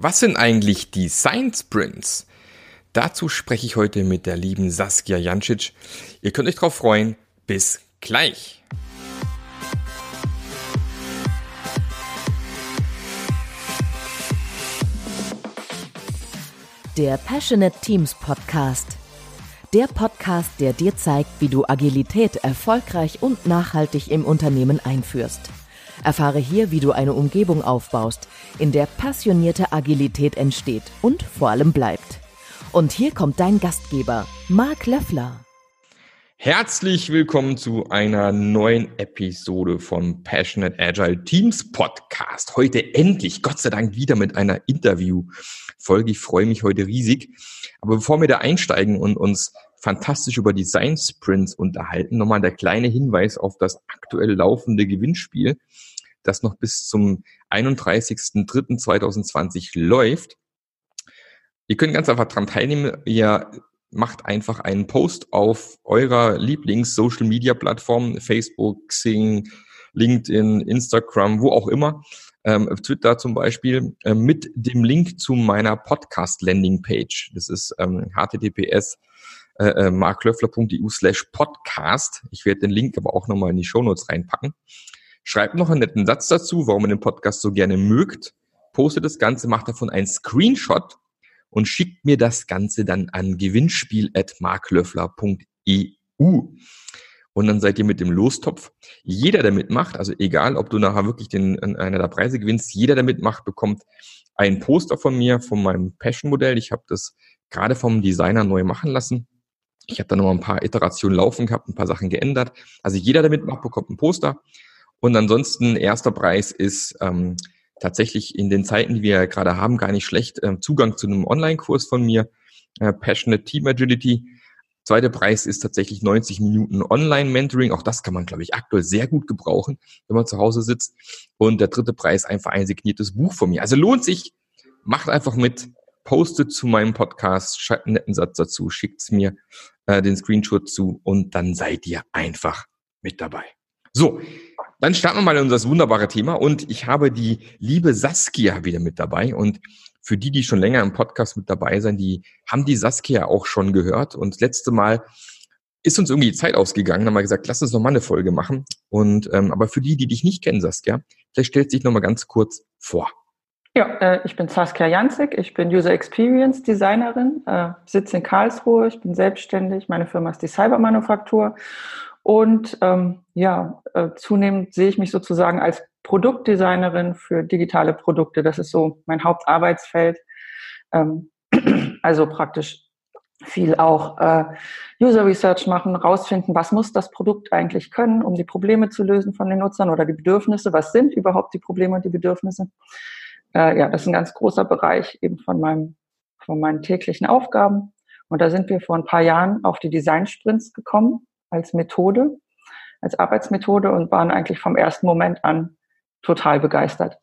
Was sind eigentlich Design Sprints? Dazu spreche ich heute mit der lieben Saskia Jancic. Ihr könnt euch drauf freuen. Bis gleich. Der Passionate Teams Podcast. Der Podcast, der dir zeigt, wie du Agilität erfolgreich und nachhaltig im Unternehmen einführst. Erfahre hier, wie du eine Umgebung aufbaust, in der passionierte Agilität entsteht und vor allem bleibt. Und hier kommt dein Gastgeber, Marc Löffler. Herzlich willkommen zu einer neuen Episode vom Passionate Agile Teams Podcast. Heute endlich, Gott sei Dank, wieder mit einer Interview-Folge. Ich freue mich heute riesig. Aber bevor wir da einsteigen und uns fantastisch über Design Sprints unterhalten, nochmal der kleine Hinweis auf das aktuell laufende Gewinnspiel das noch bis zum 31.03.2020 läuft. Ihr könnt ganz einfach dran teilnehmen. Ihr macht einfach einen Post auf eurer Lieblings-Social-Media-Plattform, Facebook, Xing, LinkedIn, Instagram, wo auch immer, ähm, Twitter zum Beispiel, äh, mit dem Link zu meiner Podcast-Landing-Page. Das ist ähm, https äh, äh marklöffler.eu slash podcast. Ich werde den Link aber auch nochmal in die Shownotes reinpacken. Schreibt noch einen netten Satz dazu, warum ihr den Podcast so gerne mögt. Postet das Ganze, macht davon einen Screenshot und schickt mir das Ganze dann an gewinnspiel.marklöffler.eu. Und dann seid ihr mit dem Lostopf. Jeder, der mitmacht, also egal, ob du nachher wirklich den, einer der Preise gewinnst, jeder, der mitmacht, bekommt ein Poster von mir, von meinem Passion-Modell. Ich habe das gerade vom Designer neu machen lassen. Ich habe da noch ein paar Iterationen laufen gehabt, ein paar Sachen geändert. Also jeder, der mitmacht, bekommt ein Poster. Und ansonsten erster Preis ist ähm, tatsächlich in den Zeiten, die wir gerade haben, gar nicht schlecht. Ähm, Zugang zu einem Online-Kurs von mir, äh, Passionate Team Agility. Zweiter Preis ist tatsächlich 90 Minuten Online-Mentoring. Auch das kann man, glaube ich, aktuell sehr gut gebrauchen, wenn man zu Hause sitzt. Und der dritte Preis einfach ein signiertes Buch von mir. Also lohnt sich, macht einfach mit, postet zu meinem Podcast, schreibt einen netten Satz dazu, schickt's mir äh, den Screenshot zu und dann seid ihr einfach mit dabei. So, dann starten wir mal in unser wunderbare Thema. Und ich habe die liebe Saskia wieder mit dabei. Und für die, die schon länger im Podcast mit dabei sind, die haben die Saskia auch schon gehört. Und das letzte Mal ist uns irgendwie die Zeit ausgegangen, haben wir gesagt, lass uns noch mal eine Folge machen. Und ähm, aber für die, die dich nicht kennen, Saskia, vielleicht stellst dich noch mal ganz kurz vor. Ja, äh, ich bin Saskia Janzig, ich bin User Experience Designerin, äh, sitze in Karlsruhe, ich bin selbstständig, meine Firma ist die Cybermanufaktur und ähm, ja, äh, zunehmend sehe ich mich sozusagen als Produktdesignerin für digitale Produkte. Das ist so mein Hauptarbeitsfeld. Ähm, also praktisch viel auch äh, User Research machen, rausfinden, was muss das Produkt eigentlich können, um die Probleme zu lösen von den Nutzern oder die Bedürfnisse. Was sind überhaupt die Probleme und die Bedürfnisse? Äh, ja, das ist ein ganz großer Bereich eben von meinem, von meinen täglichen Aufgaben. Und da sind wir vor ein paar Jahren auf die Design Sprints gekommen als Methode, als Arbeitsmethode und waren eigentlich vom ersten Moment an total begeistert.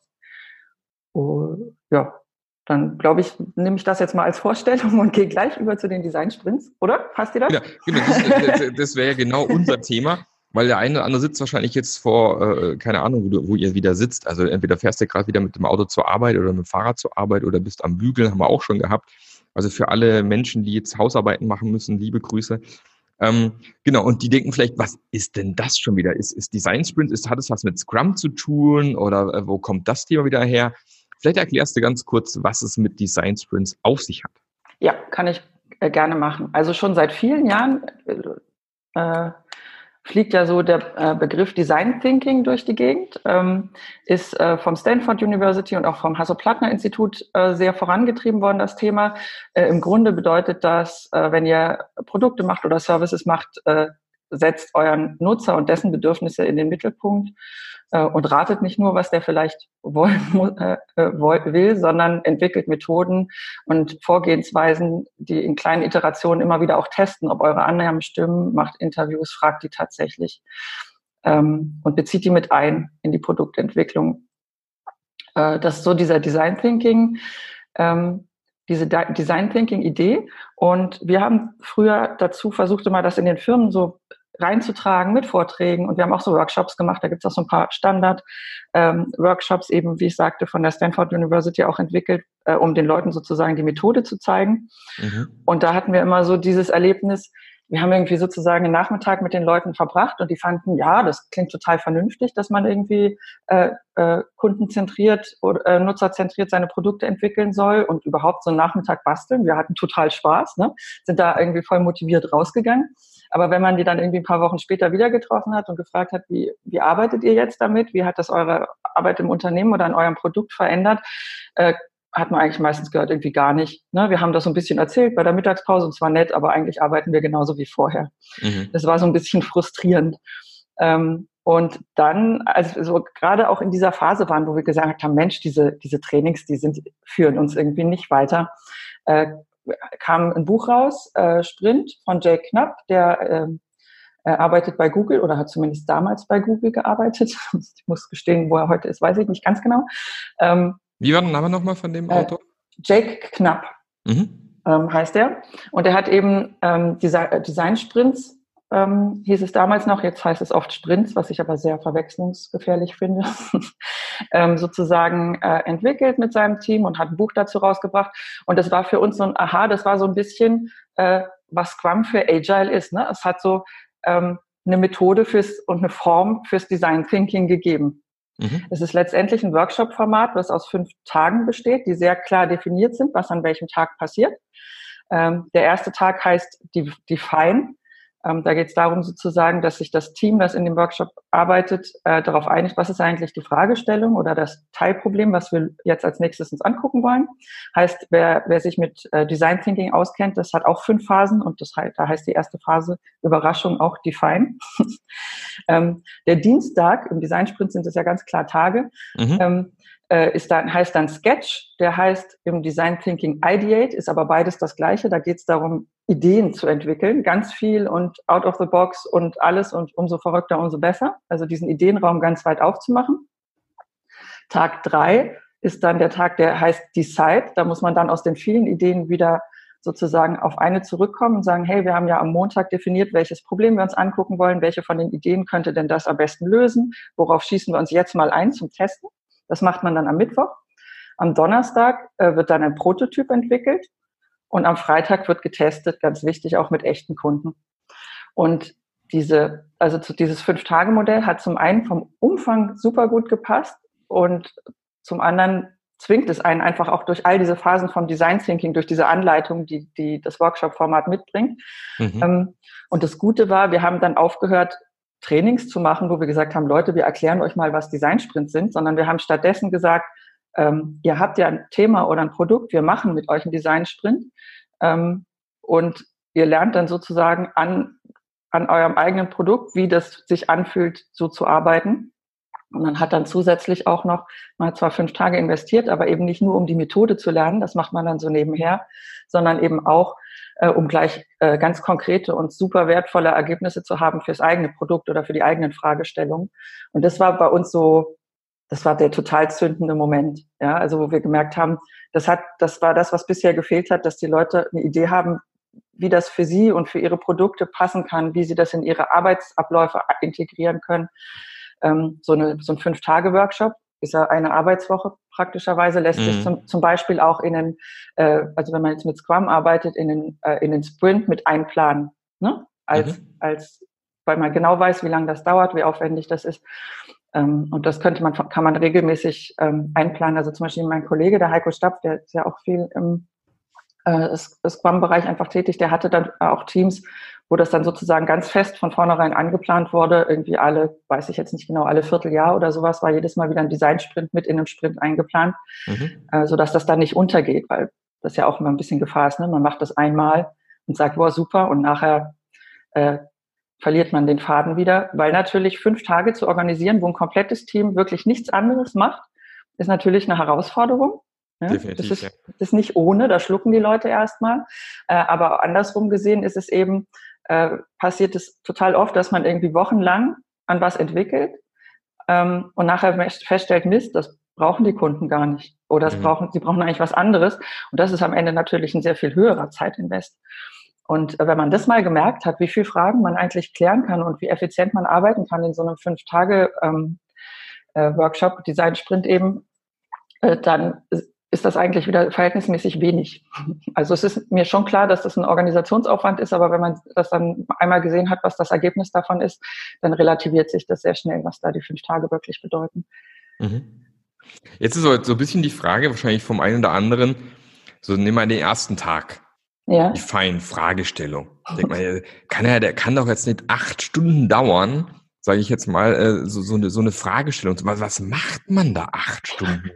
Oh, ja, dann glaube ich, nehme ich das jetzt mal als Vorstellung und gehe gleich über zu den Design Sprints, oder? Passt dir das? Ja, genau, das, das wäre ja genau unser Thema. Weil der eine oder andere sitzt wahrscheinlich jetzt vor, äh, keine Ahnung, wo, du, wo ihr wieder sitzt. Also entweder fährst du gerade wieder mit dem Auto zur Arbeit oder mit dem Fahrrad zur Arbeit oder bist am Bügeln, haben wir auch schon gehabt. Also für alle Menschen, die jetzt Hausarbeiten machen müssen, liebe Grüße. Ähm, genau, und die denken vielleicht, was ist denn das schon wieder? Ist, ist Design Sprint, ist, hat es was mit Scrum zu tun oder äh, wo kommt das Thema wieder her? Vielleicht erklärst du ganz kurz, was es mit Design Sprints auf sich hat. Ja, kann ich äh, gerne machen. Also schon seit vielen Jahren äh, fliegt ja so der äh, Begriff Design Thinking durch die Gegend, ähm, ist äh, vom Stanford University und auch vom Hasso-Plattner-Institut äh, sehr vorangetrieben worden, das Thema. Im Grunde bedeutet das, wenn ihr Produkte macht oder Services macht, setzt euren Nutzer und dessen Bedürfnisse in den Mittelpunkt äh, und ratet nicht nur, was der vielleicht wollen, äh, äh will, sondern entwickelt Methoden und Vorgehensweisen, die in kleinen Iterationen immer wieder auch testen, ob eure Annahmen stimmen, macht Interviews, fragt die tatsächlich ähm, und bezieht die mit ein in die Produktentwicklung. Äh, das ist so dieser Design Thinking. Ähm, diese Design Thinking Idee. Und wir haben früher dazu versucht, immer das in den Firmen so reinzutragen mit Vorträgen. Und wir haben auch so Workshops gemacht. Da gibt es auch so ein paar Standard-Workshops, ähm, eben, wie ich sagte, von der Stanford University auch entwickelt, äh, um den Leuten sozusagen die Methode zu zeigen. Mhm. Und da hatten wir immer so dieses Erlebnis, wir haben irgendwie sozusagen einen Nachmittag mit den Leuten verbracht und die fanden, ja, das klingt total vernünftig, dass man irgendwie äh, äh, kundenzentriert oder äh, nutzerzentriert seine Produkte entwickeln soll und überhaupt so einen Nachmittag basteln. Wir hatten total Spaß, ne? sind da irgendwie voll motiviert rausgegangen. Aber wenn man die dann irgendwie ein paar Wochen später wieder getroffen hat und gefragt hat, wie, wie arbeitet ihr jetzt damit? Wie hat das eure Arbeit im Unternehmen oder an eurem Produkt verändert? Äh, hat man eigentlich meistens gehört, irgendwie gar nicht. Ne? Wir haben das so ein bisschen erzählt bei der Mittagspause und zwar nett, aber eigentlich arbeiten wir genauso wie vorher. Mhm. Das war so ein bisschen frustrierend. Ähm, und dann, also so gerade auch in dieser Phase waren, wo wir gesagt haben, Mensch, diese, diese Trainings, die sind, führen uns irgendwie nicht weiter, äh, kam ein Buch raus, äh, Sprint von Jake Knapp, der äh, arbeitet bei Google oder hat zumindest damals bei Google gearbeitet. Ich muss gestehen, wo er heute ist, weiß ich nicht ganz genau. Ähm, wie war der Name nochmal von dem äh, Autor? Jake Knapp mhm. ähm, heißt er. Und er hat eben ähm, Desi Design-Sprints, ähm, hieß es damals noch, jetzt heißt es oft Sprints, was ich aber sehr verwechslungsgefährlich finde, ähm, sozusagen äh, entwickelt mit seinem Team und hat ein Buch dazu rausgebracht. Und das war für uns so ein Aha, das war so ein bisschen, äh, was Scrum für Agile ist. Ne? Es hat so ähm, eine Methode fürs und eine Form fürs Design Thinking gegeben. Mhm. Es ist letztendlich ein Workshop-Format, was aus fünf Tagen besteht, die sehr klar definiert sind, was an welchem Tag passiert. Ähm, der erste Tag heißt Define. Ähm, da geht es darum sozusagen, dass sich das Team, das in dem Workshop arbeitet, äh, darauf einigt, was ist eigentlich die Fragestellung oder das Teilproblem, was wir jetzt als nächstes uns angucken wollen. Heißt, wer, wer sich mit äh, Design Thinking auskennt, das hat auch fünf Phasen und das heißt, da heißt die erste Phase Überraschung auch Define. ähm, der Dienstag, im Design Sprint sind es ja ganz klar Tage, mhm. ähm, äh, ist dann, heißt dann Sketch, der heißt im Design Thinking Ideate, ist aber beides das gleiche. Da geht es darum, Ideen zu entwickeln, ganz viel und out of the box und alles und umso verrückter, umso besser. Also diesen Ideenraum ganz weit aufzumachen. Tag drei ist dann der Tag, der heißt Decide. Da muss man dann aus den vielen Ideen wieder sozusagen auf eine zurückkommen und sagen, hey, wir haben ja am Montag definiert, welches Problem wir uns angucken wollen, welche von den Ideen könnte denn das am besten lösen, worauf schießen wir uns jetzt mal ein zum Testen. Das macht man dann am Mittwoch. Am Donnerstag äh, wird dann ein Prototyp entwickelt und am Freitag wird getestet, ganz wichtig, auch mit echten Kunden. Und diese, also zu dieses Fünf-Tage-Modell hat zum einen vom Umfang super gut gepasst und zum anderen zwingt es einen einfach auch durch all diese Phasen vom Design Thinking, durch diese Anleitung, die, die das Workshop-Format mitbringt. Mhm. Ähm, und das Gute war, wir haben dann aufgehört, Trainings zu machen, wo wir gesagt haben, Leute, wir erklären euch mal, was Design-Sprints sind, sondern wir haben stattdessen gesagt, ähm, ihr habt ja ein Thema oder ein Produkt, wir machen mit euch einen Design-Sprint ähm, und ihr lernt dann sozusagen an, an eurem eigenen Produkt, wie das sich anfühlt, so zu arbeiten. Und man hat dann zusätzlich auch noch, man hat zwar fünf Tage investiert, aber eben nicht nur, um die Methode zu lernen, das macht man dann so nebenher, sondern eben auch, äh, um gleich äh, ganz konkrete und super wertvolle Ergebnisse zu haben fürs eigene Produkt oder für die eigenen Fragestellungen. Und das war bei uns so, das war der total zündende Moment. Ja, also wo wir gemerkt haben, das hat, das war das, was bisher gefehlt hat, dass die Leute eine Idee haben, wie das für sie und für ihre Produkte passen kann, wie sie das in ihre Arbeitsabläufe integrieren können. Ähm, so, eine, so ein Fünf-Tage-Workshop ist ja eine Arbeitswoche praktischerweise, lässt mhm. sich zum, zum Beispiel auch in den, äh, also wenn man jetzt mit Scrum arbeitet, in den, äh, in den Sprint mit einplanen. Ne? Als, mhm. als, weil man genau weiß, wie lange das dauert, wie aufwendig das ist. Ähm, und das könnte man, kann man regelmäßig ähm, einplanen. Also zum Beispiel mein Kollege, der Heiko Stapp, der ist ja auch viel im äh, Scrum-Bereich einfach tätig, der hatte dann auch Teams, wo das dann sozusagen ganz fest von vornherein angeplant wurde. Irgendwie alle, weiß ich jetzt nicht genau, alle Vierteljahr oder sowas war jedes Mal wieder ein Design-Sprint mit in einem Sprint eingeplant, mhm. äh, sodass das dann nicht untergeht, weil das ja auch immer ein bisschen Gefahr ist. Ne? Man macht das einmal und sagt, boah, super, und nachher äh, verliert man den Faden wieder, weil natürlich fünf Tage zu organisieren, wo ein komplettes Team wirklich nichts anderes macht, ist natürlich eine Herausforderung. Ja? Definitiv, das, ist, das ist nicht ohne, da schlucken die Leute erstmal. Äh, aber andersrum gesehen ist es eben, äh, passiert es total oft, dass man irgendwie wochenlang an was entwickelt ähm, und nachher feststellt, Mist, das brauchen die Kunden gar nicht. Oder mhm. brauchen, sie brauchen eigentlich was anderes. Und das ist am Ende natürlich ein sehr viel höherer Zeitinvest. Und äh, wenn man das mal gemerkt hat, wie viele Fragen man eigentlich klären kann und wie effizient man arbeiten kann in so einem fünf Tage ähm, äh, Workshop, Design Sprint eben, äh, dann ist das eigentlich wieder verhältnismäßig wenig. Also es ist mir schon klar, dass das ein Organisationsaufwand ist, aber wenn man das dann einmal gesehen hat, was das Ergebnis davon ist, dann relativiert sich das sehr schnell, was da die fünf Tage wirklich bedeuten. Mhm. Jetzt ist so ein bisschen die Frage wahrscheinlich vom einen oder anderen, so nehmen wir den ersten Tag. Ja. Die feinen Fragestellung. Denk mal, kann er, der kann doch jetzt nicht acht Stunden dauern, sage ich jetzt mal, äh, so, so, eine, so eine Fragestellung. Was, macht man da acht Stunden?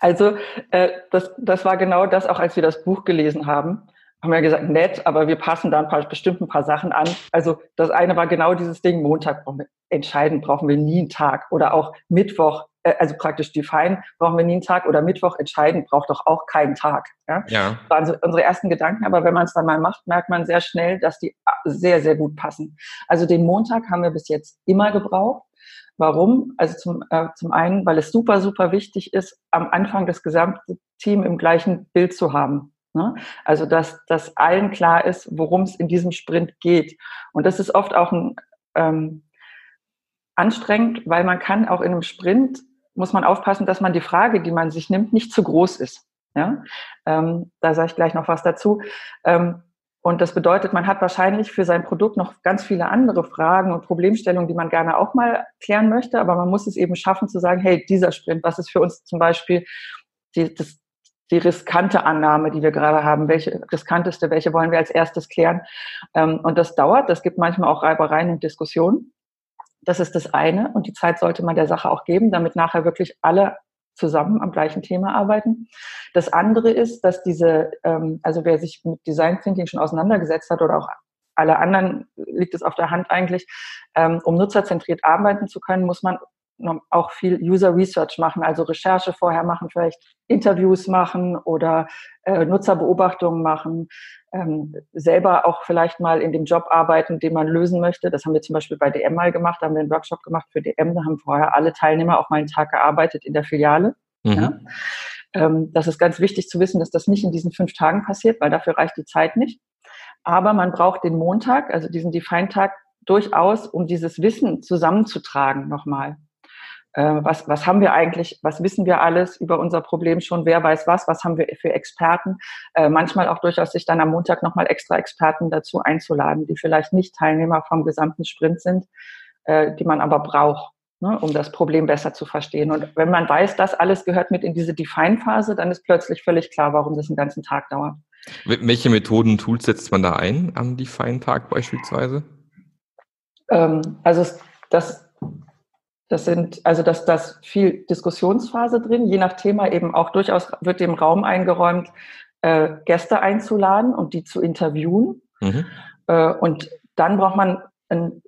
Also äh, das, das war genau das, auch als wir das Buch gelesen haben. Haben wir gesagt, nett, aber wir passen da ein paar, bestimmt ein paar Sachen an. Also das eine war genau dieses Ding, Montag brauchen wir, entscheidend brauchen wir nie einen Tag. Oder auch Mittwoch, also praktisch Define, brauchen wir nie einen Tag. Oder Mittwoch entscheidend braucht doch auch keinen Tag. Ja? ja. Das waren so unsere ersten Gedanken, aber wenn man es dann mal macht, merkt man sehr schnell, dass die sehr, sehr gut passen. Also den Montag haben wir bis jetzt immer gebraucht. Warum? Also zum, äh, zum einen, weil es super, super wichtig ist, am Anfang das gesamte Team im gleichen Bild zu haben. Ne? Also, dass, dass allen klar ist, worum es in diesem Sprint geht. Und das ist oft auch ein, ähm, anstrengend, weil man kann auch in einem Sprint, muss man aufpassen, dass man die Frage, die man sich nimmt, nicht zu groß ist. Ja? Ähm, da sage ich gleich noch was dazu. Ähm, und das bedeutet, man hat wahrscheinlich für sein Produkt noch ganz viele andere Fragen und Problemstellungen, die man gerne auch mal klären möchte. Aber man muss es eben schaffen zu sagen, hey, dieser Sprint, was ist für uns zum Beispiel die, das, die riskante Annahme, die wir gerade haben, welche riskanteste, welche wollen wir als erstes klären. Ähm, und das dauert, das gibt manchmal auch Reibereien und Diskussionen. Das ist das eine. Und die Zeit sollte man der Sache auch geben, damit nachher wirklich alle zusammen am gleichen Thema arbeiten. Das andere ist, dass diese, ähm, also wer sich mit Design Thinking schon auseinandergesetzt hat oder auch alle anderen liegt es auf der Hand eigentlich, ähm, um nutzerzentriert arbeiten zu können, muss man auch viel User Research machen, also Recherche vorher machen, vielleicht Interviews machen oder äh, Nutzerbeobachtungen machen, ähm, selber auch vielleicht mal in dem Job arbeiten, den man lösen möchte. Das haben wir zum Beispiel bei DM mal gemacht, da haben wir einen Workshop gemacht für DM, da haben vorher alle Teilnehmer auch mal einen Tag gearbeitet in der Filiale. Mhm. Ja. Ähm, das ist ganz wichtig zu wissen, dass das nicht in diesen fünf Tagen passiert, weil dafür reicht die Zeit nicht. Aber man braucht den Montag, also diesen Define-Tag, durchaus, um dieses Wissen zusammenzutragen nochmal. Äh, was, was haben wir eigentlich, was wissen wir alles über unser Problem schon, wer weiß was, was haben wir für Experten. Äh, manchmal auch durchaus sich dann am Montag nochmal extra Experten dazu einzuladen, die vielleicht nicht Teilnehmer vom gesamten Sprint sind, äh, die man aber braucht, ne, um das Problem besser zu verstehen. Und wenn man weiß, das alles gehört mit in diese Define-Phase, dann ist plötzlich völlig klar, warum das einen ganzen Tag dauert. Welche Methoden, Tools setzt man da ein am Define-Tag beispielsweise? Ähm, also das das sind, also dass das viel Diskussionsphase drin, je nach Thema eben auch durchaus wird dem Raum eingeräumt, äh, Gäste einzuladen und die zu interviewen. Mhm. Äh, und dann braucht man, ein,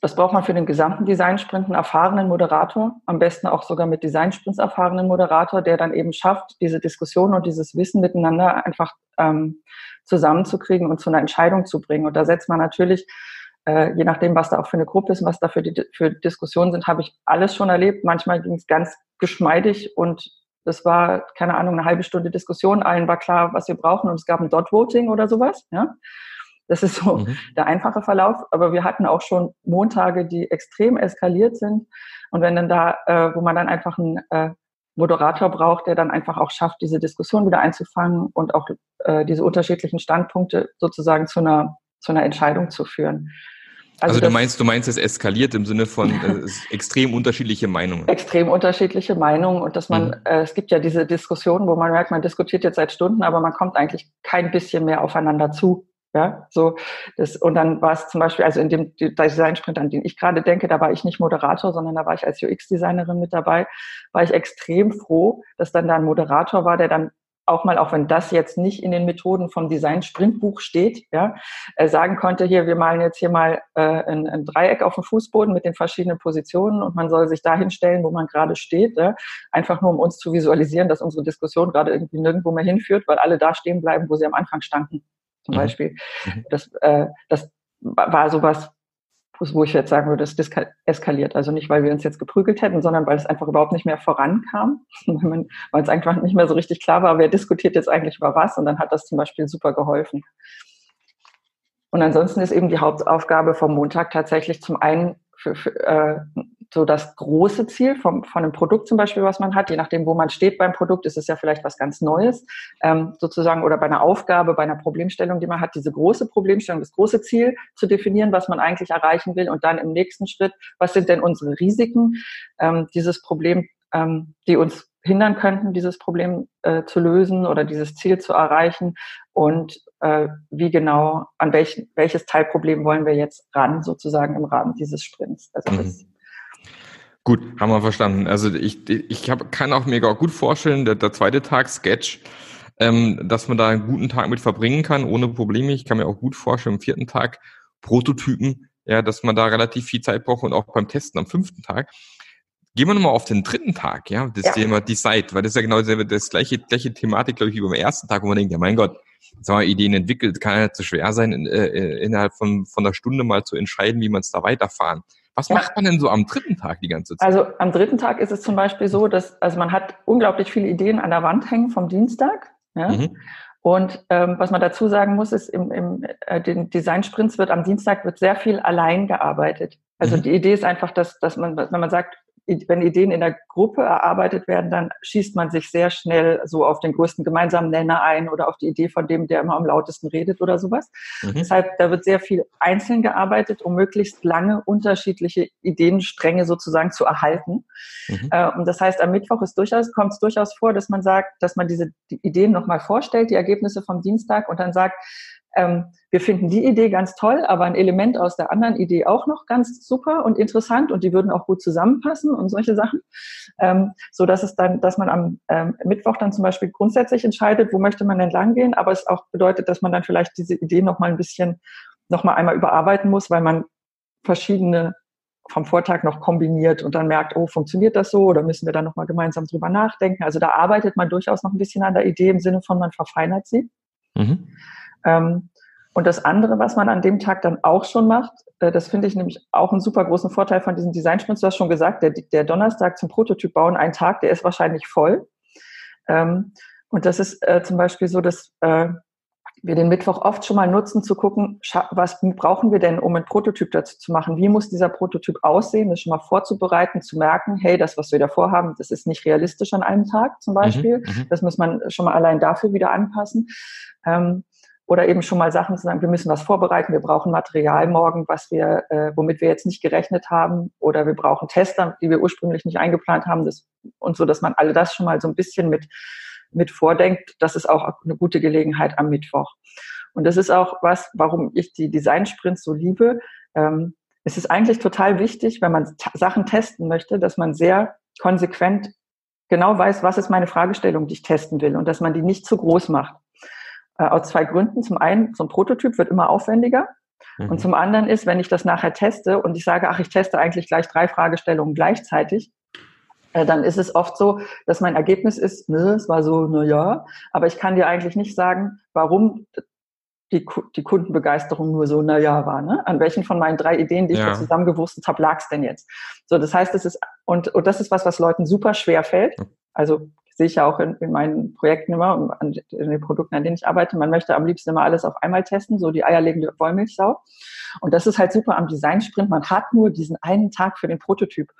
das braucht man für den gesamten Designsprint einen erfahrenen Moderator, am besten auch sogar mit Designsprints erfahrenen Moderator, der dann eben schafft, diese Diskussion und dieses Wissen miteinander einfach ähm, zusammenzukriegen und zu einer Entscheidung zu bringen. Und da setzt man natürlich äh, je nachdem, was da auch für eine Gruppe ist und was da für, die, für Diskussionen sind, habe ich alles schon erlebt. Manchmal ging es ganz geschmeidig und das war, keine Ahnung, eine halbe Stunde Diskussion. Allen war klar, was wir brauchen und es gab ein Dot-Voting oder sowas. Ja? Das ist so mhm. der einfache Verlauf. Aber wir hatten auch schon Montage, die extrem eskaliert sind. Und wenn dann da, äh, wo man dann einfach einen äh, Moderator braucht, der dann einfach auch schafft, diese Diskussion wieder einzufangen und auch äh, diese unterschiedlichen Standpunkte sozusagen zu einer, zu einer Entscheidung zu führen. Also, also du meinst, du meinst, es eskaliert im Sinne von äh, extrem unterschiedliche Meinungen. Extrem unterschiedliche Meinungen und dass man, mhm. äh, es gibt ja diese Diskussion, wo man merkt, man diskutiert jetzt seit Stunden, aber man kommt eigentlich kein bisschen mehr aufeinander zu. Ja, so das und dann war es zum Beispiel, also in dem Design-Sprint, an den ich gerade denke, da war ich nicht Moderator, sondern da war ich als UX-Designerin mit dabei, war ich extrem froh, dass dann da ein Moderator war, der dann auch mal, auch wenn das jetzt nicht in den Methoden vom Design-Sprintbuch steht, ja, äh, sagen konnte, hier, wir malen jetzt hier mal äh, ein, ein, Dreieck auf dem Fußboden mit den verschiedenen Positionen und man soll sich dahin stellen, wo man gerade steht, ja, einfach nur um uns zu visualisieren, dass unsere Diskussion gerade irgendwie nirgendwo mehr hinführt, weil alle da stehen bleiben, wo sie am Anfang standen, zum mhm. Beispiel. Mhm. Das, äh, das war sowas, wo ich jetzt sagen würde, es eskaliert. Also nicht, weil wir uns jetzt geprügelt hätten, sondern weil es einfach überhaupt nicht mehr vorankam, weil es einfach nicht mehr so richtig klar war, wer diskutiert jetzt eigentlich über was. Und dann hat das zum Beispiel super geholfen. Und ansonsten ist eben die Hauptaufgabe vom Montag tatsächlich zum einen für, für, äh, so das große Ziel vom, von einem Produkt zum Beispiel, was man hat. Je nachdem, wo man steht beim Produkt, ist es ja vielleicht was ganz Neues, ähm, sozusagen, oder bei einer Aufgabe, bei einer Problemstellung, die man hat, diese große Problemstellung, das große Ziel zu definieren, was man eigentlich erreichen will und dann im nächsten Schritt, was sind denn unsere Risiken, ähm, dieses Problem, ähm, die uns hindern könnten, dieses Problem äh, zu lösen oder dieses Ziel zu erreichen und äh, wie genau, an welch, welches Teilproblem wollen wir jetzt ran, sozusagen im Rahmen dieses Sprints. Also mhm. Gut, haben wir verstanden. Also ich, ich hab, kann auch mir gut vorstellen, der, der zweite Tag Sketch, ähm, dass man da einen guten Tag mit verbringen kann, ohne Probleme. Ich kann mir auch gut vorstellen, am vierten Tag Prototypen, ja, dass man da relativ viel Zeit braucht und auch beim Testen am fünften Tag. Gehen wir nochmal auf den dritten Tag, ja, das ja. Thema Decide, weil das ist ja genau das, das gleiche, gleiche Thematik, glaube ich, wie beim ersten Tag, wo man denkt, ja mein Gott, jetzt haben wir Ideen entwickelt, kann ja zu schwer sein, in, äh, innerhalb von, von einer Stunde mal zu entscheiden, wie man es da weiterfahren. Was ja. macht man denn so am dritten Tag die ganze Zeit? Also am dritten Tag ist es zum Beispiel so, dass also man hat unglaublich viele Ideen an der Wand hängen vom Dienstag. Ja? Mhm. Und ähm, was man dazu sagen muss, ist, im, im äh, den Design-Sprints wird am Dienstag wird sehr viel allein gearbeitet. Also mhm. die Idee ist einfach, dass, dass man, wenn man sagt, wenn Ideen in der Gruppe erarbeitet werden, dann schießt man sich sehr schnell so auf den größten gemeinsamen Nenner ein oder auf die Idee von dem, der immer am lautesten redet oder sowas. Mhm. Deshalb, da wird sehr viel einzeln gearbeitet, um möglichst lange unterschiedliche Ideenstränge sozusagen zu erhalten. Mhm. Äh, und das heißt, am Mittwoch ist durchaus, kommt es durchaus vor, dass man sagt, dass man diese die Ideen nochmal vorstellt, die Ergebnisse vom Dienstag und dann sagt, ähm, wir finden die Idee ganz toll, aber ein Element aus der anderen Idee auch noch ganz super und interessant und die würden auch gut zusammenpassen und solche Sachen, ähm, so dass es dann, dass man am ähm, Mittwoch dann zum Beispiel grundsätzlich entscheidet, wo möchte man denn langgehen, aber es auch bedeutet, dass man dann vielleicht diese Idee noch mal ein bisschen noch mal einmal überarbeiten muss, weil man verschiedene vom Vortag noch kombiniert und dann merkt, oh, funktioniert das so oder müssen wir da noch mal gemeinsam drüber nachdenken? Also da arbeitet man durchaus noch ein bisschen an der Idee im Sinne von, man verfeinert sie. Mhm. Ähm, und das andere, was man an dem Tag dann auch schon macht, äh, das finde ich nämlich auch einen super großen Vorteil von diesem Design-Sprints. Du hast schon gesagt, der, der Donnerstag zum Prototyp bauen, ein Tag, der ist wahrscheinlich voll. Ähm, und das ist äh, zum Beispiel so, dass äh, wir den Mittwoch oft schon mal nutzen, zu gucken, was brauchen wir denn, um einen Prototyp dazu zu machen? Wie muss dieser Prototyp aussehen? Das schon mal vorzubereiten, zu merken, hey, das, was wir da vorhaben, das ist nicht realistisch an einem Tag zum mhm, Beispiel. Mhm, das muss man schon mal allein dafür wieder anpassen. Ähm, oder eben schon mal Sachen zu sagen, wir müssen was vorbereiten, wir brauchen Material morgen, was wir, äh, womit wir jetzt nicht gerechnet haben, oder wir brauchen Tester, die wir ursprünglich nicht eingeplant haben, das, und so, dass man alle das schon mal so ein bisschen mit, mit vordenkt. Das ist auch eine gute Gelegenheit am Mittwoch. Und das ist auch was, warum ich die Design-Sprints so liebe. Ähm, es ist eigentlich total wichtig, wenn man Sachen testen möchte, dass man sehr konsequent genau weiß, was ist meine Fragestellung, die ich testen will und dass man die nicht zu groß macht. Äh, aus zwei Gründen. Zum einen, so ein Prototyp wird immer aufwendiger. Mhm. Und zum anderen ist, wenn ich das nachher teste und ich sage, ach, ich teste eigentlich gleich drei Fragestellungen gleichzeitig, äh, dann ist es oft so, dass mein Ergebnis ist, ne, es war so, na ja, aber ich kann dir eigentlich nicht sagen, warum die, die Kundenbegeisterung nur so, na ja, war, ne? An welchen von meinen drei Ideen, die ich ja. da zusammengewurstet habe, lag es denn jetzt? So, das heißt, es ist, und, und das ist was, was Leuten super schwer fällt. Also sehe ich ja auch in, in meinen Projekten immer, an, in den Produkten, an denen ich arbeite. Man möchte am liebsten immer alles auf einmal testen, so die eierlegende Wollmilchsau. Und das ist halt super am Design-Sprint. Man hat nur diesen einen Tag für den Prototyp.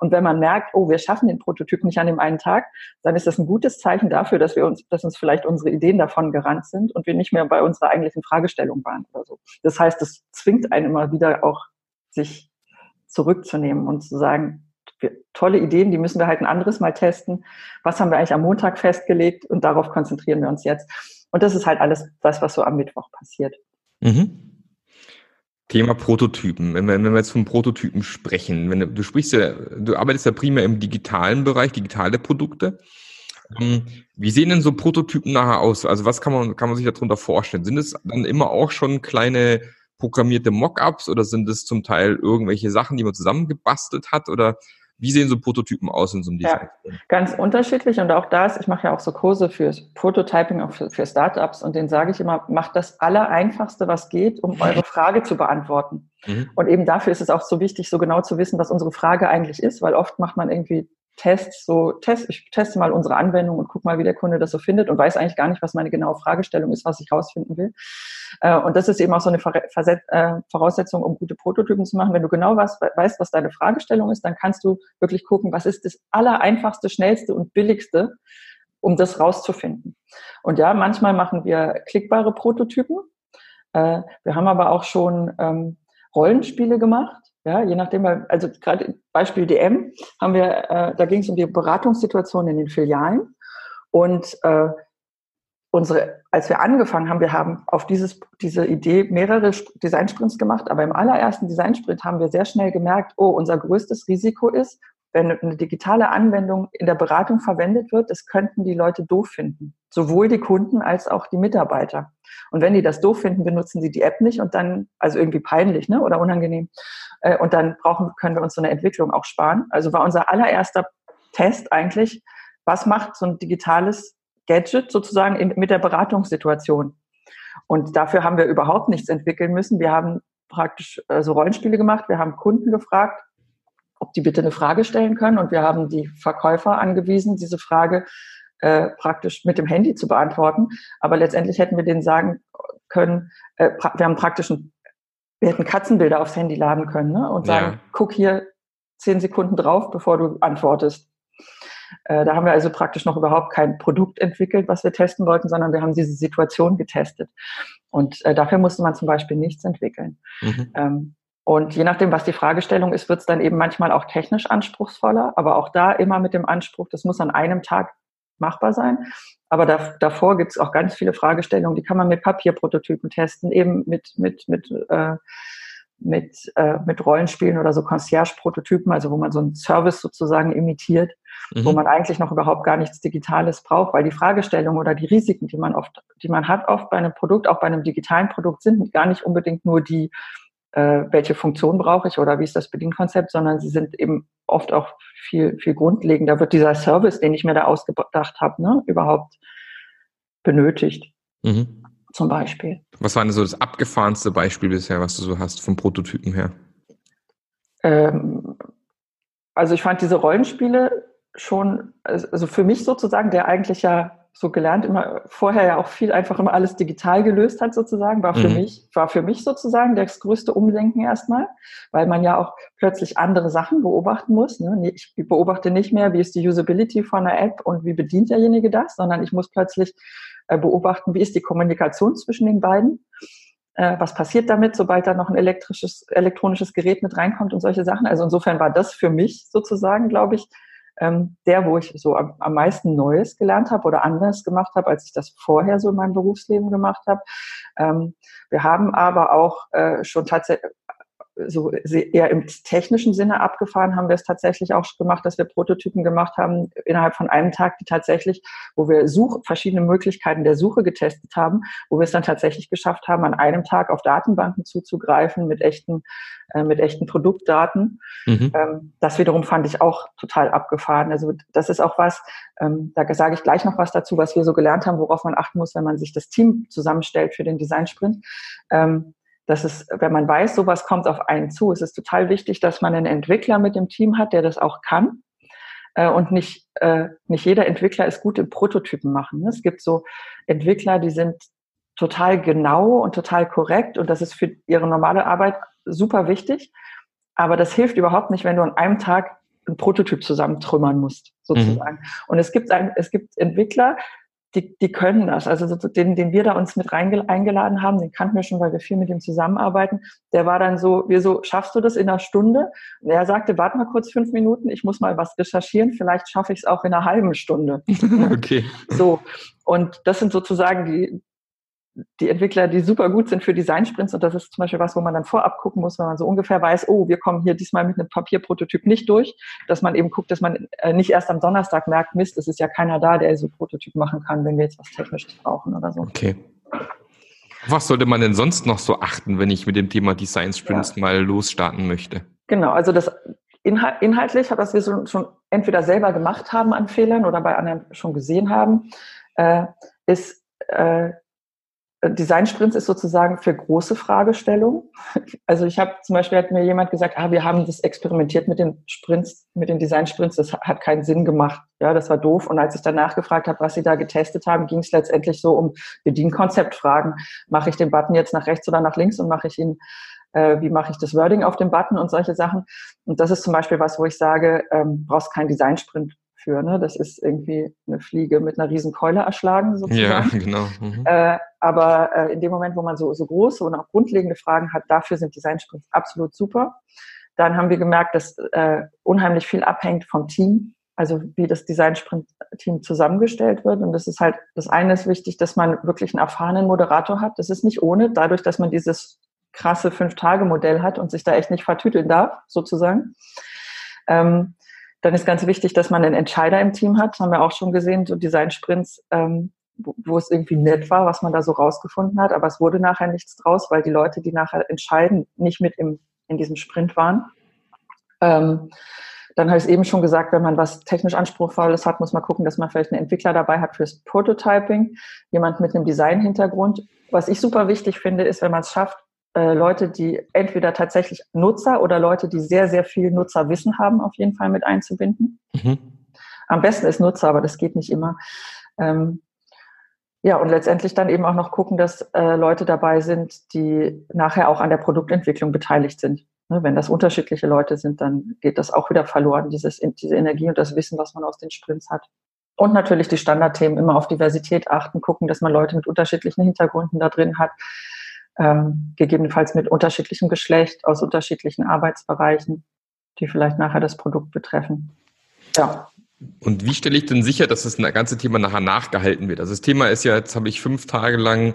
Und wenn man merkt, oh, wir schaffen den Prototyp nicht an dem einen Tag, dann ist das ein gutes Zeichen dafür, dass wir uns, dass uns vielleicht unsere Ideen davon gerannt sind und wir nicht mehr bei unserer eigentlichen Fragestellung waren oder so. Das heißt, das zwingt einen immer wieder auch, sich zurückzunehmen und zu sagen, tolle Ideen, die müssen wir halt ein anderes Mal testen. Was haben wir eigentlich am Montag festgelegt und darauf konzentrieren wir uns jetzt. Und das ist halt alles das, was so am Mittwoch passiert. Mhm. Thema Prototypen. Wenn wir, wenn wir jetzt von Prototypen sprechen, wenn du, du sprichst ja, du arbeitest ja primär im digitalen Bereich, digitale Produkte. Ähm, wie sehen denn so Prototypen nachher aus? Also was kann man, kann man sich darunter vorstellen? Sind es dann immer auch schon kleine programmierte Mockups oder sind es zum Teil irgendwelche Sachen, die man zusammengebastelt hat? Oder wie sehen so Prototypen aus in so einem Design? Ja, ganz unterschiedlich und auch das, ich mache ja auch so Kurse für Prototyping, auch für, für Startups und denen sage ich immer, macht das Allereinfachste, was geht, um eure Frage zu beantworten. Mhm. Und eben dafür ist es auch so wichtig, so genau zu wissen, was unsere Frage eigentlich ist, weil oft macht man irgendwie Tests, so Test, ich teste mal unsere Anwendung und guck mal, wie der Kunde das so findet und weiß eigentlich gar nicht, was meine genaue Fragestellung ist, was ich rausfinden will. Äh, und das ist eben auch so eine äh, Voraussetzung, um gute Prototypen zu machen. Wenn du genau weißt, was deine Fragestellung ist, dann kannst du wirklich gucken, was ist das allereinfachste, schnellste und billigste, um das rauszufinden. Und ja, manchmal machen wir klickbare Prototypen. Äh, wir haben aber auch schon ähm, Rollenspiele gemacht. Ja, je nachdem, also gerade Beispiel DM haben wir, äh, da ging es um die Beratungssituation in den Filialen. Und äh, unsere, als wir angefangen haben, wir haben auf dieses, diese Idee mehrere Designsprints gemacht, aber im allerersten Designsprint haben wir sehr schnell gemerkt, oh, unser größtes Risiko ist, wenn eine digitale Anwendung in der Beratung verwendet wird, das könnten die Leute doof finden. Sowohl die Kunden als auch die Mitarbeiter. Und wenn die das doof finden, benutzen sie die App nicht und dann, also irgendwie peinlich, ne, oder unangenehm. Äh, und dann brauchen, können wir uns so eine Entwicklung auch sparen. Also war unser allererster Test eigentlich, was macht so ein digitales Gadget sozusagen in, mit der Beratungssituation? Und dafür haben wir überhaupt nichts entwickeln müssen. Wir haben praktisch äh, so Rollenspiele gemacht. Wir haben Kunden gefragt, ob die bitte eine Frage stellen können. Und wir haben die Verkäufer angewiesen, diese Frage äh, praktisch mit dem Handy zu beantworten. Aber letztendlich hätten wir denen sagen können, äh, wir haben praktisch ein, wir hätten Katzenbilder aufs Handy laden können ne? und sagen, ja. guck hier zehn Sekunden drauf, bevor du antwortest. Äh, da haben wir also praktisch noch überhaupt kein Produkt entwickelt, was wir testen wollten, sondern wir haben diese Situation getestet. Und äh, dafür musste man zum Beispiel nichts entwickeln. Mhm. Ähm, und je nachdem, was die Fragestellung ist, wird es dann eben manchmal auch technisch anspruchsvoller, aber auch da immer mit dem Anspruch, das muss an einem Tag machbar sein. Aber da, davor gibt es auch ganz viele Fragestellungen, die kann man mit Papierprototypen testen, eben mit, mit, mit, äh, mit, äh, mit Rollenspielen oder so Concierge-Prototypen, also wo man so einen Service sozusagen imitiert, mhm. wo man eigentlich noch überhaupt gar nichts Digitales braucht, weil die Fragestellungen oder die Risiken, die man oft, die man hat, oft bei einem Produkt, auch bei einem digitalen Produkt, sind gar nicht unbedingt nur die, äh, welche Funktion brauche ich oder wie ist das Bedienkonzept, sondern sie sind eben oft auch viel, viel grundlegender. Wird dieser Service, den ich mir da ausgedacht habe, ne, überhaupt benötigt? Mhm. Zum Beispiel. Was war denn so das abgefahrenste Beispiel bisher, was du so hast, vom Prototypen her? Ähm, also ich fand diese Rollenspiele schon, also für mich sozusagen, der eigentlich ja so gelernt, immer vorher ja auch viel einfach immer alles digital gelöst hat sozusagen, war für mhm. mich, war für mich sozusagen das größte Umdenken erstmal, weil man ja auch plötzlich andere Sachen beobachten muss. Ne? Ich beobachte nicht mehr, wie ist die Usability von einer App und wie bedient derjenige das, sondern ich muss plötzlich äh, beobachten, wie ist die Kommunikation zwischen den beiden. Äh, was passiert damit, sobald da noch ein elektrisches, elektronisches Gerät mit reinkommt und solche Sachen. Also insofern war das für mich sozusagen, glaube ich, ähm, der, wo ich so am, am meisten Neues gelernt habe oder anders gemacht habe, als ich das vorher so in meinem Berufsleben gemacht habe. Ähm, wir haben aber auch äh, schon tatsächlich so eher im technischen Sinne abgefahren haben wir es tatsächlich auch gemacht, dass wir Prototypen gemacht haben innerhalb von einem Tag, die tatsächlich, wo wir Such, verschiedene Möglichkeiten der Suche getestet haben, wo wir es dann tatsächlich geschafft haben, an einem Tag auf Datenbanken zuzugreifen mit echten, äh, mit echten Produktdaten. Mhm. Ähm, das wiederum fand ich auch total abgefahren. Also das ist auch was, ähm, da sage ich gleich noch was dazu, was wir so gelernt haben, worauf man achten muss, wenn man sich das Team zusammenstellt für den Design Sprint. Ähm, dass es, wenn man weiß, sowas kommt auf einen zu, es ist total wichtig, dass man einen Entwickler mit dem Team hat, der das auch kann. Äh, und nicht, äh, nicht jeder Entwickler ist gut im Prototypen machen. Es gibt so Entwickler, die sind total genau und total korrekt und das ist für ihre normale Arbeit super wichtig. Aber das hilft überhaupt nicht, wenn du an einem Tag einen Prototyp zusammentrümmern musst, sozusagen. Mhm. Und es gibt ein, es gibt Entwickler, die, die können das. Also den, den wir da uns mit rein eingeladen haben, den kannten wir schon, weil wir viel mit ihm zusammenarbeiten. Der war dann so, wir so, schaffst du das in einer Stunde? Und er sagte, warte mal kurz fünf Minuten, ich muss mal was recherchieren, vielleicht schaffe ich es auch in einer halben Stunde. okay. So. Und das sind sozusagen die, die Entwickler, die super gut sind für Designsprints und das ist zum Beispiel was, wo man dann vorab gucken muss, wenn man so ungefähr weiß, oh, wir kommen hier diesmal mit einem Papierprototyp nicht durch, dass man eben guckt, dass man äh, nicht erst am Donnerstag merkt, Mist, es ist ja keiner da, der so Prototyp machen kann, wenn wir jetzt was Technisches brauchen oder so. Okay. Was sollte man denn sonst noch so achten, wenn ich mit dem Thema Design Sprints ja. mal losstarten möchte? Genau, also das inhaltlich, was wir so, schon entweder selber gemacht haben an Fehlern oder bei anderen schon gesehen haben, äh, ist äh, Design-Sprints ist sozusagen für große Fragestellungen. Also ich habe zum Beispiel hat mir jemand gesagt, ah, wir haben das experimentiert mit den Sprints, mit den Design-Sprints, das hat keinen Sinn gemacht. Ja, das war doof. Und als ich danach gefragt habe, was sie da getestet haben, ging es letztendlich so um Bedienkonzeptfragen. Mache ich den Button jetzt nach rechts oder nach links und mache ich ihn, äh, wie mache ich das Wording auf dem Button und solche Sachen. Und das ist zum Beispiel was, wo ich sage, ähm, brauchst keinen Design-Sprint für. Ne? Das ist irgendwie eine Fliege mit einer riesen Keule erschlagen sozusagen. Ja, genau. Mhm. Äh, aber äh, in dem Moment, wo man so, so große und auch grundlegende Fragen hat, dafür sind Design-Sprints absolut super. Dann haben wir gemerkt, dass äh, unheimlich viel abhängt vom Team, also wie das Design-Sprint-Team zusammengestellt wird. Und das ist halt, das eine ist wichtig, dass man wirklich einen erfahrenen Moderator hat. Das ist nicht ohne, dadurch, dass man dieses krasse Fünf-Tage-Modell hat und sich da echt nicht vertüteln darf, sozusagen. Ähm, dann ist ganz wichtig, dass man einen Entscheider im Team hat. Haben wir auch schon gesehen, so Design-Sprints, ähm, wo, wo, es irgendwie nett war, was man da so rausgefunden hat. Aber es wurde nachher nichts draus, weil die Leute, die nachher entscheiden, nicht mit im, in diesem Sprint waren. Ähm, dann habe ich es eben schon gesagt, wenn man was technisch Anspruchsvolles hat, muss man gucken, dass man vielleicht einen Entwickler dabei hat fürs Prototyping, jemand mit einem Design-Hintergrund. Was ich super wichtig finde, ist, wenn man es schafft, äh, Leute, die entweder tatsächlich Nutzer oder Leute, die sehr, sehr viel Nutzerwissen haben, auf jeden Fall mit einzubinden. Mhm. Am besten ist Nutzer, aber das geht nicht immer. Ähm, ja, und letztendlich dann eben auch noch gucken, dass äh, Leute dabei sind, die nachher auch an der Produktentwicklung beteiligt sind. Ne, wenn das unterschiedliche Leute sind, dann geht das auch wieder verloren, dieses, diese Energie und das Wissen, was man aus den Sprints hat. Und natürlich die Standardthemen, immer auf Diversität achten, gucken, dass man Leute mit unterschiedlichen Hintergründen da drin hat, ähm, gegebenenfalls mit unterschiedlichem Geschlecht, aus unterschiedlichen Arbeitsbereichen, die vielleicht nachher das Produkt betreffen. Ja. Und wie stelle ich denn sicher, dass das ganze Thema nachher nachgehalten wird? Also das Thema ist ja, jetzt habe ich fünf Tage lang,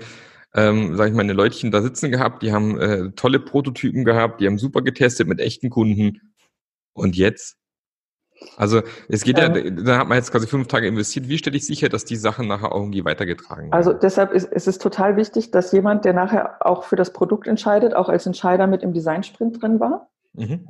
ähm, sage ich mal, meine Leutchen da sitzen gehabt, die haben äh, tolle Prototypen gehabt, die haben super getestet mit echten Kunden. Und jetzt? Also es geht ja, ja da hat man jetzt quasi fünf Tage investiert. Wie stelle ich sicher, dass die Sachen nachher auch irgendwie weitergetragen werden? Also deshalb ist, ist es total wichtig, dass jemand, der nachher auch für das Produkt entscheidet, auch als Entscheider mit im Design-Sprint drin war. Mhm.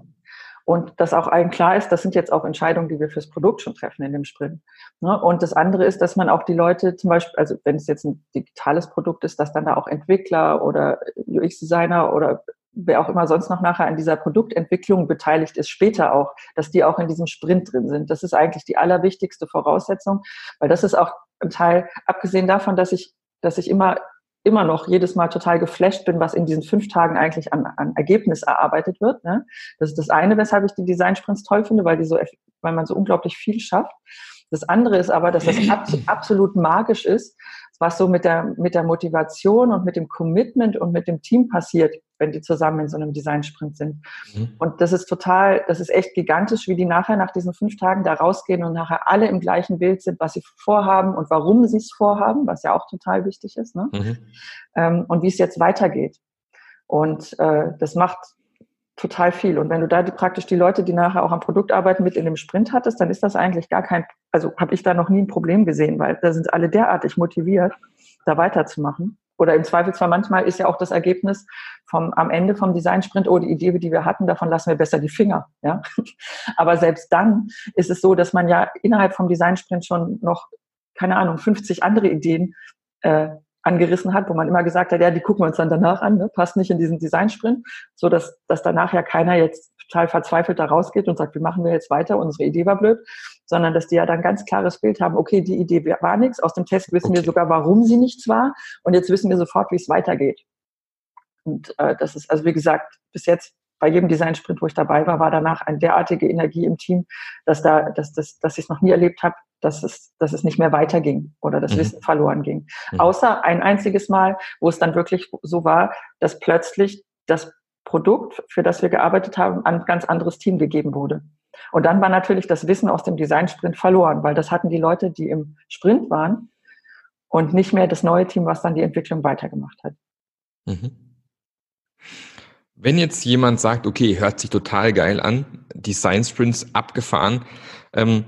Und dass auch allen klar ist, das sind jetzt auch Entscheidungen, die wir fürs Produkt schon treffen in dem Sprint. Ne? Und das andere ist, dass man auch die Leute zum Beispiel, also wenn es jetzt ein digitales Produkt ist, dass dann da auch Entwickler oder UX-Designer oder wer auch immer sonst noch nachher an dieser Produktentwicklung beteiligt ist, später auch, dass die auch in diesem Sprint drin sind. Das ist eigentlich die allerwichtigste Voraussetzung, weil das ist auch ein Teil, abgesehen davon, dass ich, dass ich immer immer noch jedes Mal total geflasht bin, was in diesen fünf Tagen eigentlich an, an Ergebnis erarbeitet wird. Ne? Das ist das eine, weshalb ich die Design-Sprints toll finde, weil die so, weil man so unglaublich viel schafft. Das andere ist aber, dass das absolut magisch ist, was so mit der, mit der Motivation und mit dem Commitment und mit dem Team passiert, wenn die zusammen in so einem Design-Sprint sind. Mhm. Und das ist total, das ist echt gigantisch, wie die nachher nach diesen fünf Tagen da rausgehen und nachher alle im gleichen Bild sind, was sie vorhaben und warum sie es vorhaben, was ja auch total wichtig ist, ne? Mhm. Ähm, und wie es jetzt weitergeht. Und äh, das macht total viel. Und wenn du da die, praktisch die Leute, die nachher auch am Produkt arbeiten, mit in dem Sprint hattest, dann ist das eigentlich gar kein, also habe ich da noch nie ein Problem gesehen, weil da sind alle derartig motiviert, da weiterzumachen. Oder im Zweifelsfall manchmal ist ja auch das Ergebnis vom, am Ende vom Design-Sprint, oh, die Idee, die wir hatten, davon lassen wir besser die Finger. Ja? Aber selbst dann ist es so, dass man ja innerhalb vom Design-Sprint schon noch, keine Ahnung, 50 andere Ideen äh, angerissen hat, wo man immer gesagt hat, ja, die gucken wir uns dann danach an, ne? passt nicht in diesen Design-Sprint, so dass, dass danach ja keiner jetzt total verzweifelt da rausgeht und sagt, wie machen wir jetzt weiter, unsere Idee war blöd, sondern dass die ja dann ganz klares Bild haben, okay, die Idee war nichts, aus dem Test wissen okay. wir sogar, warum sie nichts war und jetzt wissen wir sofort, wie es weitergeht. Und äh, das ist, also wie gesagt, bis jetzt bei jedem Design-Sprint, wo ich dabei war, war danach eine derartige Energie im Team, dass da, dass, dass, dass ich es noch nie erlebt habe, dass es, dass es nicht mehr weiterging oder das mhm. Wissen verloren ging. Mhm. Außer ein einziges Mal, wo es dann wirklich so war, dass plötzlich das Produkt, für das wir gearbeitet haben, an ein ganz anderes Team gegeben wurde. Und dann war natürlich das Wissen aus dem Design-Sprint verloren, weil das hatten die Leute, die im Sprint waren und nicht mehr das neue Team, was dann die Entwicklung weitergemacht hat. Mhm. Wenn jetzt jemand sagt, okay, hört sich total geil an, Design Sprints abgefahren, ähm,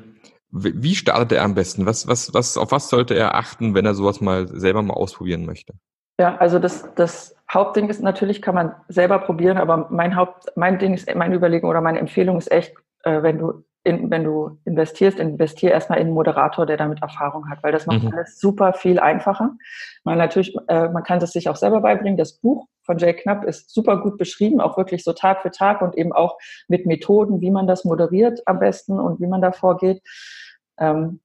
wie startet er am besten? Was, was, was, auf was sollte er achten, wenn er sowas mal selber mal ausprobieren möchte? Ja, also das, das Hauptding ist natürlich, kann man selber probieren, aber mein Haupt, mein Ding ist, meine Überlegung oder meine Empfehlung ist echt, äh, wenn du in, wenn du investierst, investier erstmal in einen Moderator, der damit Erfahrung hat, weil das macht mhm. alles super viel einfacher. Man natürlich, äh, man kann das sich auch selber beibringen. Das Buch von Jay Knapp ist super gut beschrieben, auch wirklich so Tag für Tag und eben auch mit Methoden, wie man das moderiert am besten und wie man da vorgeht. Ähm, äh,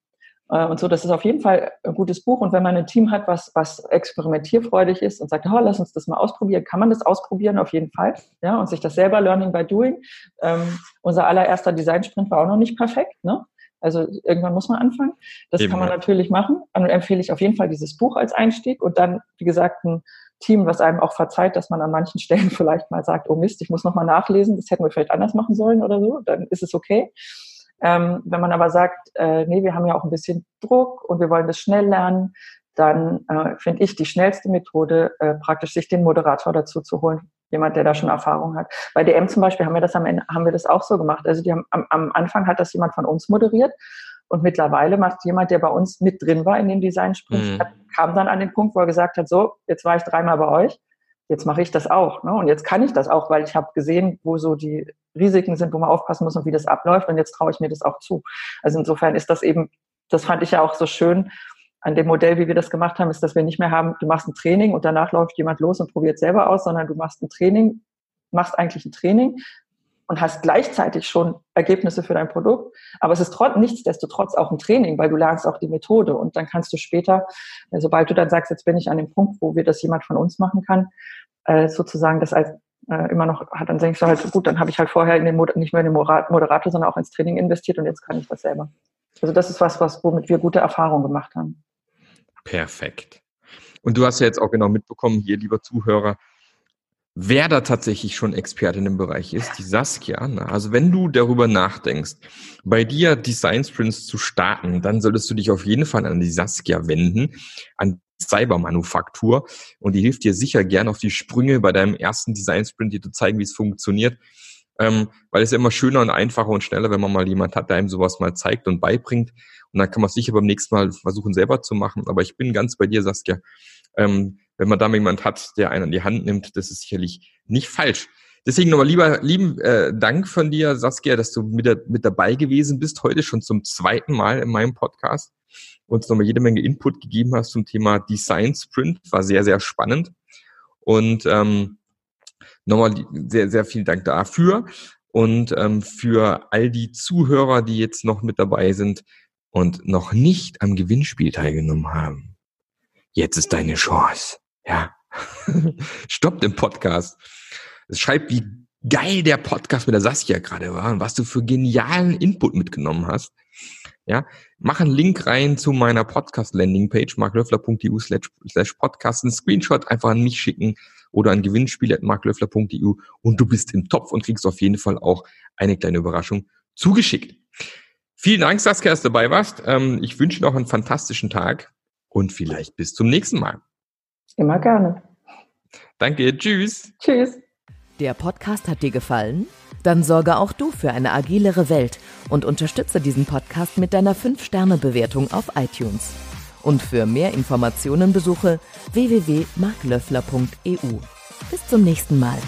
und so, das ist auf jeden Fall ein gutes Buch. Und wenn man ein Team hat, was, was experimentierfreudig ist und sagt, oh, lass uns das mal ausprobieren, kann man das ausprobieren auf jeden Fall. Ja, und sich das selber Learning by Doing. Ähm, unser allererster Design-Sprint war auch noch nicht perfekt. Ne? Also irgendwann muss man anfangen. Das Eben, kann man ja. natürlich machen. Dann empfehle ich auf jeden Fall dieses Buch als Einstieg und dann, wie gesagt, ein Team, was einem auch verzeiht, dass man an manchen Stellen vielleicht mal sagt, oh Mist, ich muss nochmal nachlesen, das hätten wir vielleicht anders machen sollen oder so, dann ist es okay. Ähm, wenn man aber sagt, äh, nee, wir haben ja auch ein bisschen Druck und wir wollen das schnell lernen, dann äh, finde ich die schnellste Methode, äh, praktisch sich den Moderator dazu zu holen, jemand, der da schon Erfahrung hat. Bei DM zum Beispiel haben wir das am Ende, haben wir das auch so gemacht. Also die haben, am, am Anfang hat das jemand von uns moderiert und mittlerweile macht jemand, der bei uns mit drin war in dem Design Sprint, mhm. kam dann an den Punkt, wo er gesagt hat, so, jetzt war ich dreimal bei euch, jetzt mache ich das auch. Ne? Und jetzt kann ich das auch, weil ich habe gesehen, wo so die Risiken sind, wo man aufpassen muss und wie das abläuft. Und jetzt traue ich mir das auch zu. Also insofern ist das eben, das fand ich ja auch so schön an dem Modell, wie wir das gemacht haben, ist, dass wir nicht mehr haben, du machst ein Training und danach läuft jemand los und probiert selber aus, sondern du machst ein Training, machst eigentlich ein Training und hast gleichzeitig schon Ergebnisse für dein Produkt. Aber es ist trotz, nichtsdestotrotz auch ein Training, weil du lernst auch die Methode und dann kannst du später, sobald du dann sagst, jetzt bin ich an dem Punkt, wo wir das jemand von uns machen kann, äh, sozusagen das als äh, immer noch hat, dann denkst du halt, gut, dann habe ich halt vorher in den Mod nicht mehr in den Moderator, sondern auch ins Training investiert und jetzt kann ich das selber. Also das ist was, was womit wir gute Erfahrungen gemacht haben. Perfekt. Und du hast ja jetzt auch genau mitbekommen, hier, lieber Zuhörer, wer da tatsächlich schon Experte in dem Bereich ist, die Saskia. Also wenn du darüber nachdenkst, bei dir Design Sprints zu starten, dann solltest du dich auf jeden Fall an die Saskia wenden, an Cybermanufaktur und die hilft dir sicher gern auf die Sprünge bei deinem ersten Design Sprint, dir zu zeigen, wie es funktioniert. Ähm, weil es ist immer schöner und einfacher und schneller, wenn man mal jemand hat, der einem sowas mal zeigt und beibringt. Und dann kann man es sicher beim nächsten Mal versuchen, selber zu machen. Aber ich bin ganz bei dir, Saskia. Ähm, wenn man da jemand hat, der einen an die Hand nimmt, das ist sicherlich nicht falsch. Deswegen nochmal lieber lieben äh, Dank von dir, Saskia, dass du mit, der, mit dabei gewesen bist, heute schon zum zweiten Mal in meinem Podcast uns nochmal jede Menge Input gegeben hast zum Thema Design Sprint. War sehr, sehr spannend. Und ähm, nochmal sehr, sehr vielen Dank dafür. Und ähm, für all die Zuhörer, die jetzt noch mit dabei sind und noch nicht am Gewinnspiel teilgenommen haben. Jetzt ist deine Chance. Ja. Stopp den Podcast. Schreib, wie geil der Podcast mit der Saskia gerade war und was du für genialen Input mitgenommen hast. Ja, mach einen Link rein zu meiner Podcast-Landing-Page, marklöffler.eu slash podcast, einen Screenshot einfach an mich schicken oder ein Gewinnspiel at marklöffler.eu und du bist im Topf und kriegst auf jeden Fall auch eine kleine Überraschung zugeschickt. Vielen Dank, Saskia, dass du dabei warst. Ähm, ich wünsche noch einen fantastischen Tag und vielleicht bis zum nächsten Mal. Immer gerne. Danke, tschüss. Tschüss. Der Podcast hat dir gefallen? Dann sorge auch du für eine agilere Welt und unterstütze diesen Podcast mit deiner 5-Sterne-Bewertung auf iTunes. Und für mehr Informationen besuche www.marklöffler.eu. Bis zum nächsten Mal.